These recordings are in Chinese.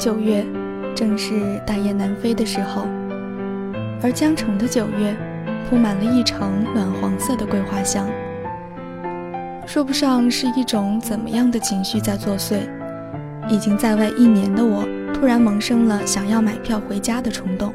九月，正是大雁南飞的时候，而江城的九月，铺满了一层暖黄色的桂花香。说不上是一种怎么样的情绪在作祟，已经在外一年的我，突然萌生了想要买票回家的冲动。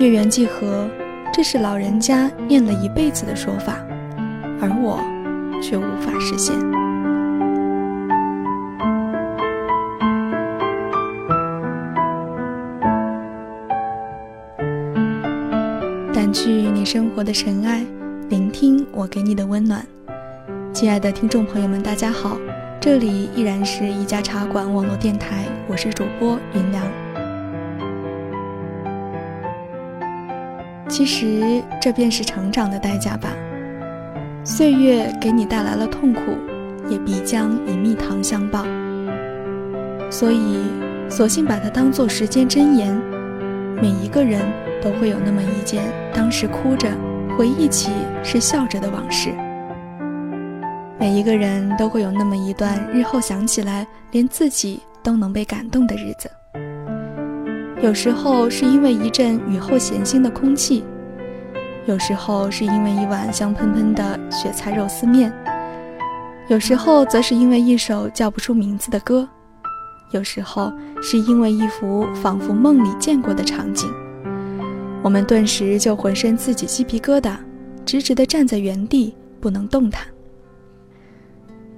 月圆既合，这是老人家念了一辈子的说法，而我却无法实现。生活的尘埃，聆听我给你的温暖。亲爱的听众朋友们，大家好，这里依然是一家茶馆网络电台，我是主播云良。其实这便是成长的代价吧。岁月给你带来了痛苦，也必将以蜜糖相报。所以，索性把它当做时间箴言。每一个人都会有那么一件当时哭着回忆起是笑着的往事。每一个人都会有那么一段日后想起来连自己都能被感动的日子。有时候是因为一阵雨后咸腥的空气，有时候是因为一碗香喷喷的雪菜肉丝面，有时候则是因为一首叫不出名字的歌，有时候是因为一幅仿佛梦里见过的场景，我们顿时就浑身自己鸡皮疙瘩，直直地站在原地不能动弹。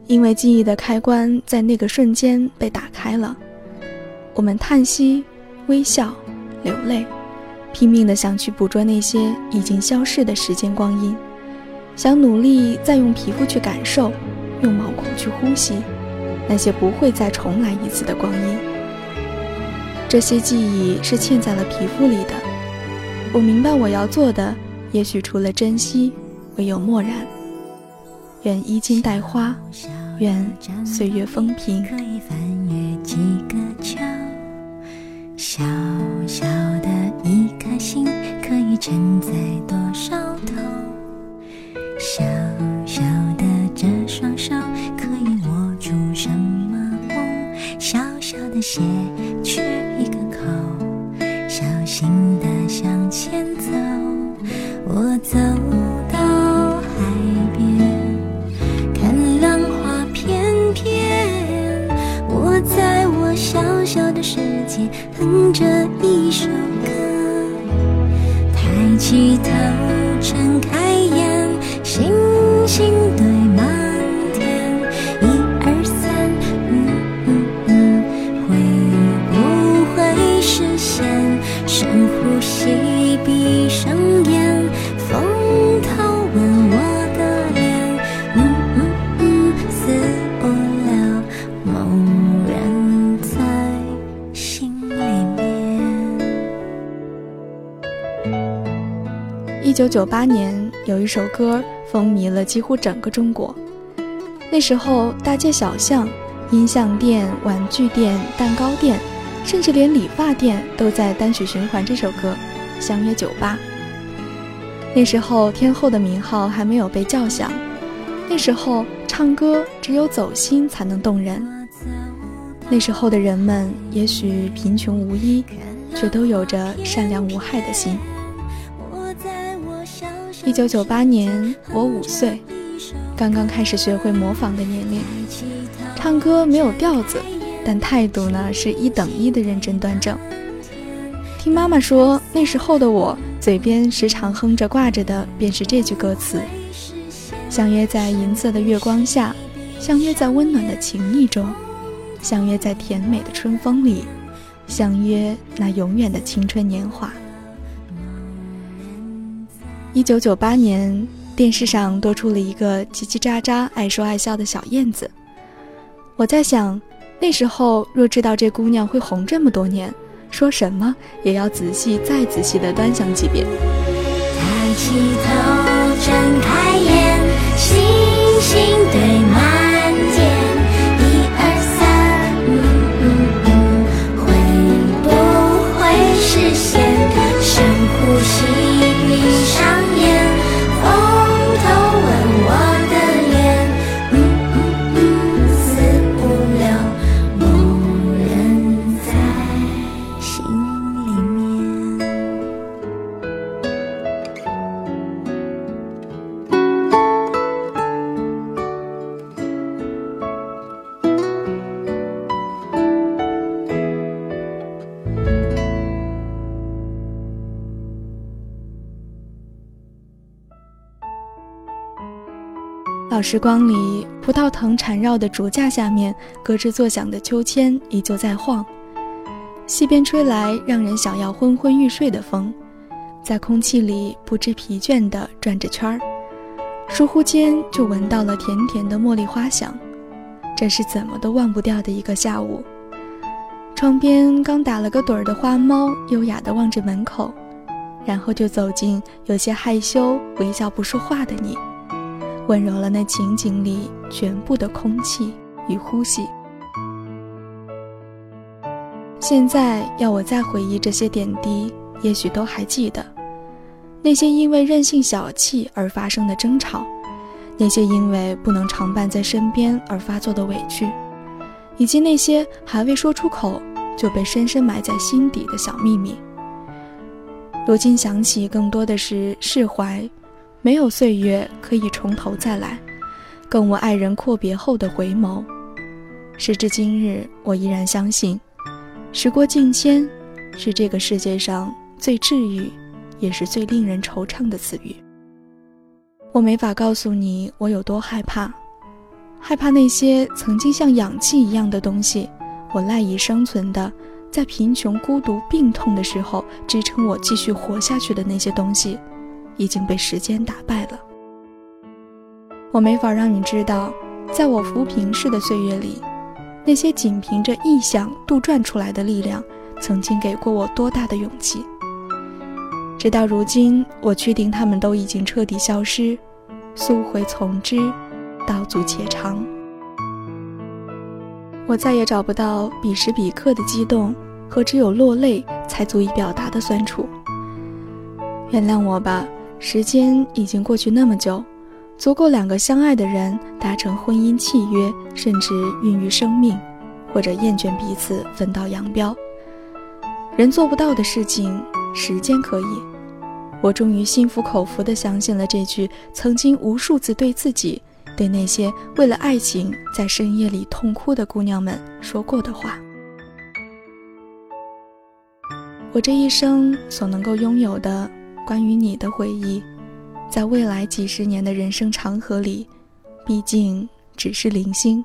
因为记忆的开关在那个瞬间被打开了，我们叹息、微笑、流泪，拼命地想去捕捉那些已经消逝的时间光阴，想努力再用皮肤去感受，用毛孔去呼吸那些不会再重来一次的光阴。这些记忆是嵌在了皮肤里的。我明白我要做的，也许除了珍惜，唯有漠然。愿衣襟带花。愿岁月风平。可以翻越几个桥，小小的一颗心，可以承载多少痛？小小的这双手，可以握住什么梦？小小的鞋，缺一个口，小心前走，我走。九九八年，有一首歌风靡了几乎整个中国。那时候，大街小巷、音像店、玩具店、蛋糕店，甚至连理发店都在单曲循环这首歌《相约酒吧》。那时候，天后的名号还没有被叫响。那时候，唱歌只有走心才能动人。那时候的人们，也许贫穷无依，却都有着善良无害的心。一九九八年，我五岁，刚刚开始学会模仿的年龄。唱歌没有调子，但态度呢是一等一的认真端正。听妈妈说，那时候的我嘴边时常哼着挂着的便是这句歌词：相约在银色的月光下，相约在温暖的情意中，相约在甜美的春风里，相约那永远的青春年华。一九九八年，电视上多出了一个叽叽喳喳、爱说爱笑的小燕子。我在想，那时候若知道这姑娘会红这么多年，说什么也要仔细再仔细的端详几遍。抬起头，睁开老时光里，葡萄藤缠绕的竹架下面，咯吱作响的秋千依旧在晃。西边吹来让人想要昏昏欲睡的风，在空气里不知疲倦地转着圈儿。疏忽间就闻到了甜甜的茉莉花香，这是怎么都忘不掉的一个下午。窗边刚打了个盹儿的花猫优雅地望着门口，然后就走进有些害羞、微笑不说话的你。温柔了那情景里全部的空气与呼吸。现在要我再回忆这些点滴，也许都还记得，那些因为任性小气而发生的争吵，那些因为不能常伴在身边而发作的委屈，以及那些还未说出口就被深深埋在心底的小秘密。如今想起，更多的是释怀。没有岁月可以从头再来，更无爱人阔别后的回眸。时至今日，我依然相信，时过境迁是这个世界上最治愈，也是最令人惆怅的词语。我没法告诉你我有多害怕，害怕那些曾经像氧气一样的东西，我赖以生存的，在贫穷、孤独、病痛的时候支撑我继续活下去的那些东西。已经被时间打败了。我没法让你知道，在我浮萍式的岁月里，那些仅凭着臆想杜撰出来的力量，曾经给过我多大的勇气。直到如今，我确定他们都已经彻底消失，溯回从之，道阻且长。我再也找不到彼时彼刻的激动和只有落泪才足以表达的酸楚。原谅我吧。时间已经过去那么久，足够两个相爱的人达成婚姻契约，甚至孕育生命，或者厌倦彼此分道扬镳。人做不到的事情，时间可以。我终于心服口服地相信了这句曾经无数次对自己、对那些为了爱情在深夜里痛哭的姑娘们说过的话。我这一生所能够拥有的。关于你的回忆，在未来几十年的人生长河里，毕竟只是零星。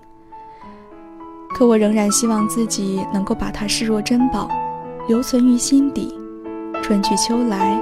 可我仍然希望自己能够把它视若珍宝，留存于心底。春去秋来，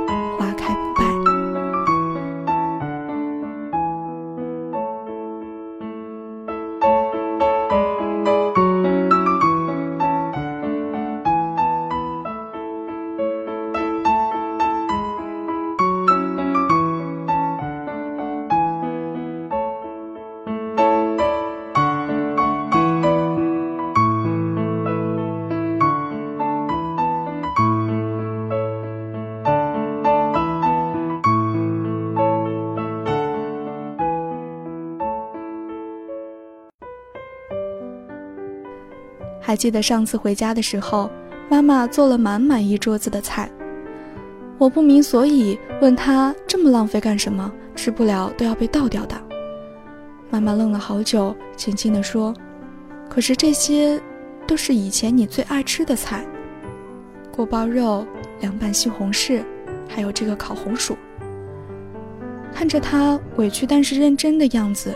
还记得上次回家的时候，妈妈做了满满一桌子的菜，我不明所以，问她这么浪费干什么？吃不了都要被倒掉的。妈妈愣了好久，轻轻地说：“可是这些，都是以前你最爱吃的菜，锅包肉、凉拌西红柿，还有这个烤红薯。”看着她委屈但是认真的样子，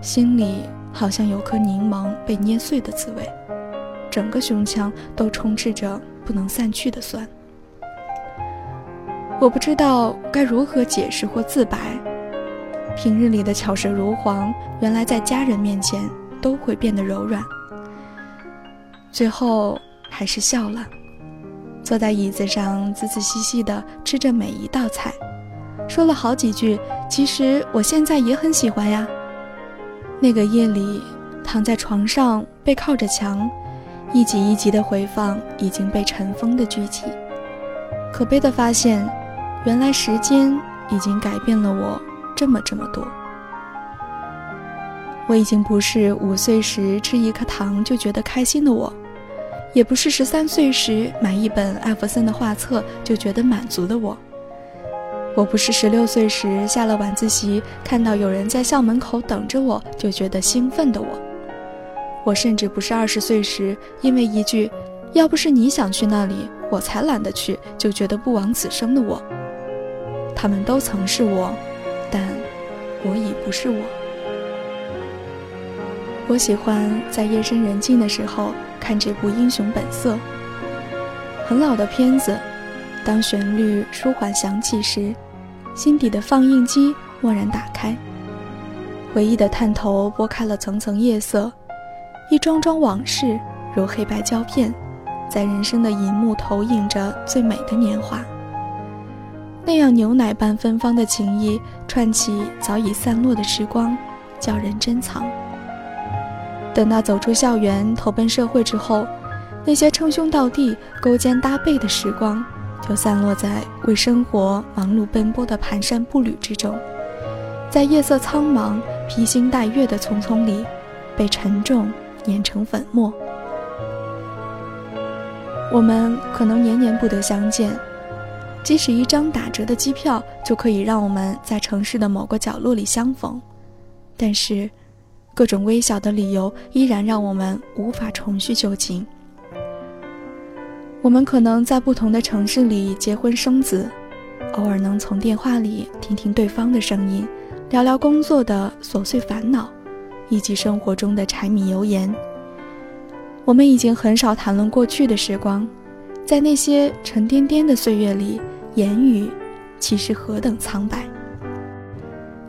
心里好像有颗柠檬被捏碎的滋味。整个胸腔都充斥着不能散去的酸，我不知道该如何解释或自白。平日里的巧舌如簧，原来在家人面前都会变得柔软。最后还是笑了，坐在椅子上，仔仔细细地吃着每一道菜，说了好几句。其实我现在也很喜欢呀。那个夜里，躺在床上，背靠着墙。一集一集的回放已经被尘封的剧集，可悲的发现，原来时间已经改变了我这么这么多。我已经不是五岁时吃一颗糖就觉得开心的我，也不是十三岁时买一本艾弗森的画册就觉得满足的我，我不是十六岁时下了晚自习看到有人在校门口等着我就觉得兴奋的我。我甚至不是二十岁时，因为一句“要不是你想去那里，我才懒得去”，就觉得不枉此生的我。他们都曾是我，但我已不是我。我喜欢在夜深人静的时候看这部《英雄本色》。很老的片子，当旋律舒缓响起时，心底的放映机蓦然打开，回忆的探头拨开了层层夜色，一桩桩往事如黑白胶片，在人生的银幕投影着最美的年华。那样牛奶般芬芳的情谊，串起早已散落的时光，叫人珍藏。等到走出校园，投奔社会之后，那些称兄道弟、勾肩搭背的时光，就散落在为生活忙碌奔波的蹒跚步履之中，在夜色苍茫、披星戴月的匆匆里，被沉重碾成粉末。我们可能年年不得相见，即使一张打折的机票就可以让我们在城市的某个角落里相逢，但是。各种微小的理由依然让我们无法重叙旧情。我们可能在不同的城市里结婚生子，偶尔能从电话里听听对方的声音，聊聊工作的琐碎烦恼，以及生活中的柴米油盐。我们已经很少谈论过去的时光，在那些沉甸甸的岁月里，言语其实何等苍白。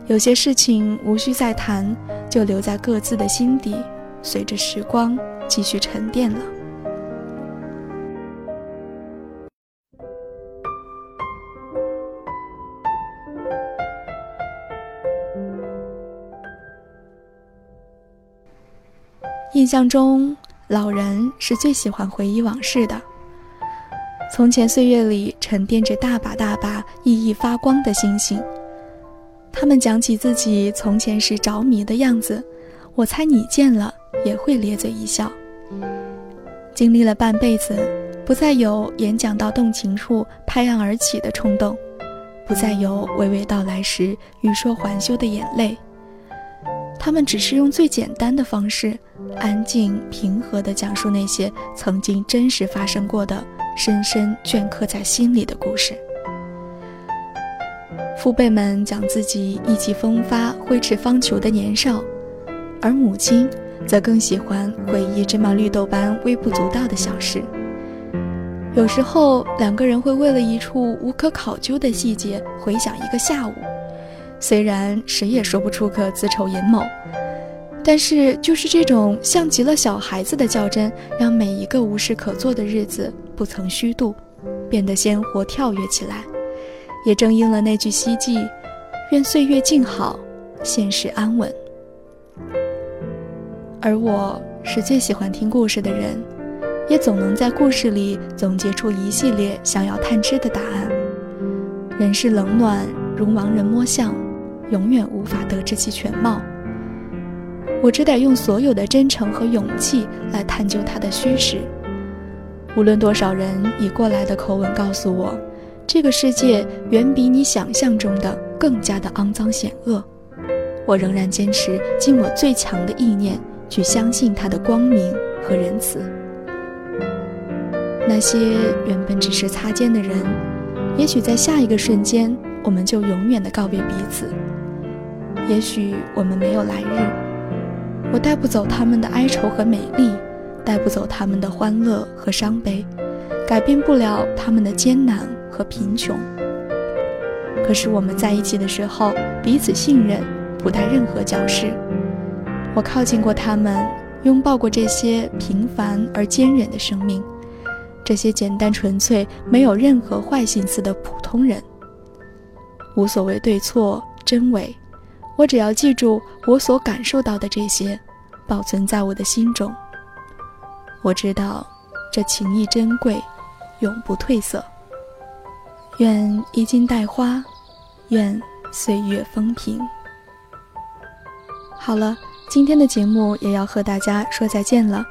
有些事情无需再谈。就留在各自的心底，随着时光继续沉淀了。印象中，老人是最喜欢回忆往事的。从前岁月里沉淀着大把大把熠熠发光的星星。他们讲起自己从前时着迷的样子，我猜你见了也会咧嘴一笑。经历了半辈子，不再有演讲到动情处拍案而起的冲动，不再有娓娓道来时欲说还休的眼泪。他们只是用最简单的方式，安静平和地讲述那些曾经真实发生过的、深深镌刻在心里的故事。父辈们讲自己意气风发、挥斥方遒的年少，而母亲则更喜欢回忆芝麻绿豆般微不足道的小事。有时候，两个人会为了一处无可考究的细节回想一个下午，虽然谁也说不出个子丑寅卯，但是就是这种像极了小孩子的较真，让每一个无事可做的日子不曾虚度，变得鲜活跳跃起来。也正应了那句希冀：“愿岁月静好，现实安稳。”而我是最喜欢听故事的人，也总能在故事里总结出一系列想要探知的答案。人世冷暖如盲人摸象，永远无法得知其全貌。我只得用所有的真诚和勇气来探究它的虚实。无论多少人以过来的口吻告诉我。这个世界远比你想象中的更加的肮脏险恶，我仍然坚持尽我最强的意念去相信它的光明和仁慈。那些原本只是擦肩的人，也许在下一个瞬间，我们就永远的告别彼此。也许我们没有来日，我带不走他们的哀愁和美丽，带不走他们的欢乐和伤悲，改变不了他们的艰难。和贫穷。可是我们在一起的时候，彼此信任，不带任何矫饰。我靠近过他们，拥抱过这些平凡而坚韧的生命，这些简单纯粹、没有任何坏心思的普通人。无所谓对错真伪，我只要记住我所感受到的这些，保存在我的心中。我知道，这情谊珍贵，永不褪色。愿衣襟带花，愿岁月风平。好了，今天的节目也要和大家说再见了。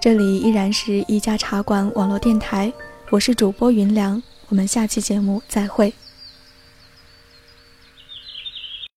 这里依然是一家茶馆网络电台，我是主播云良，我们下期节目再会。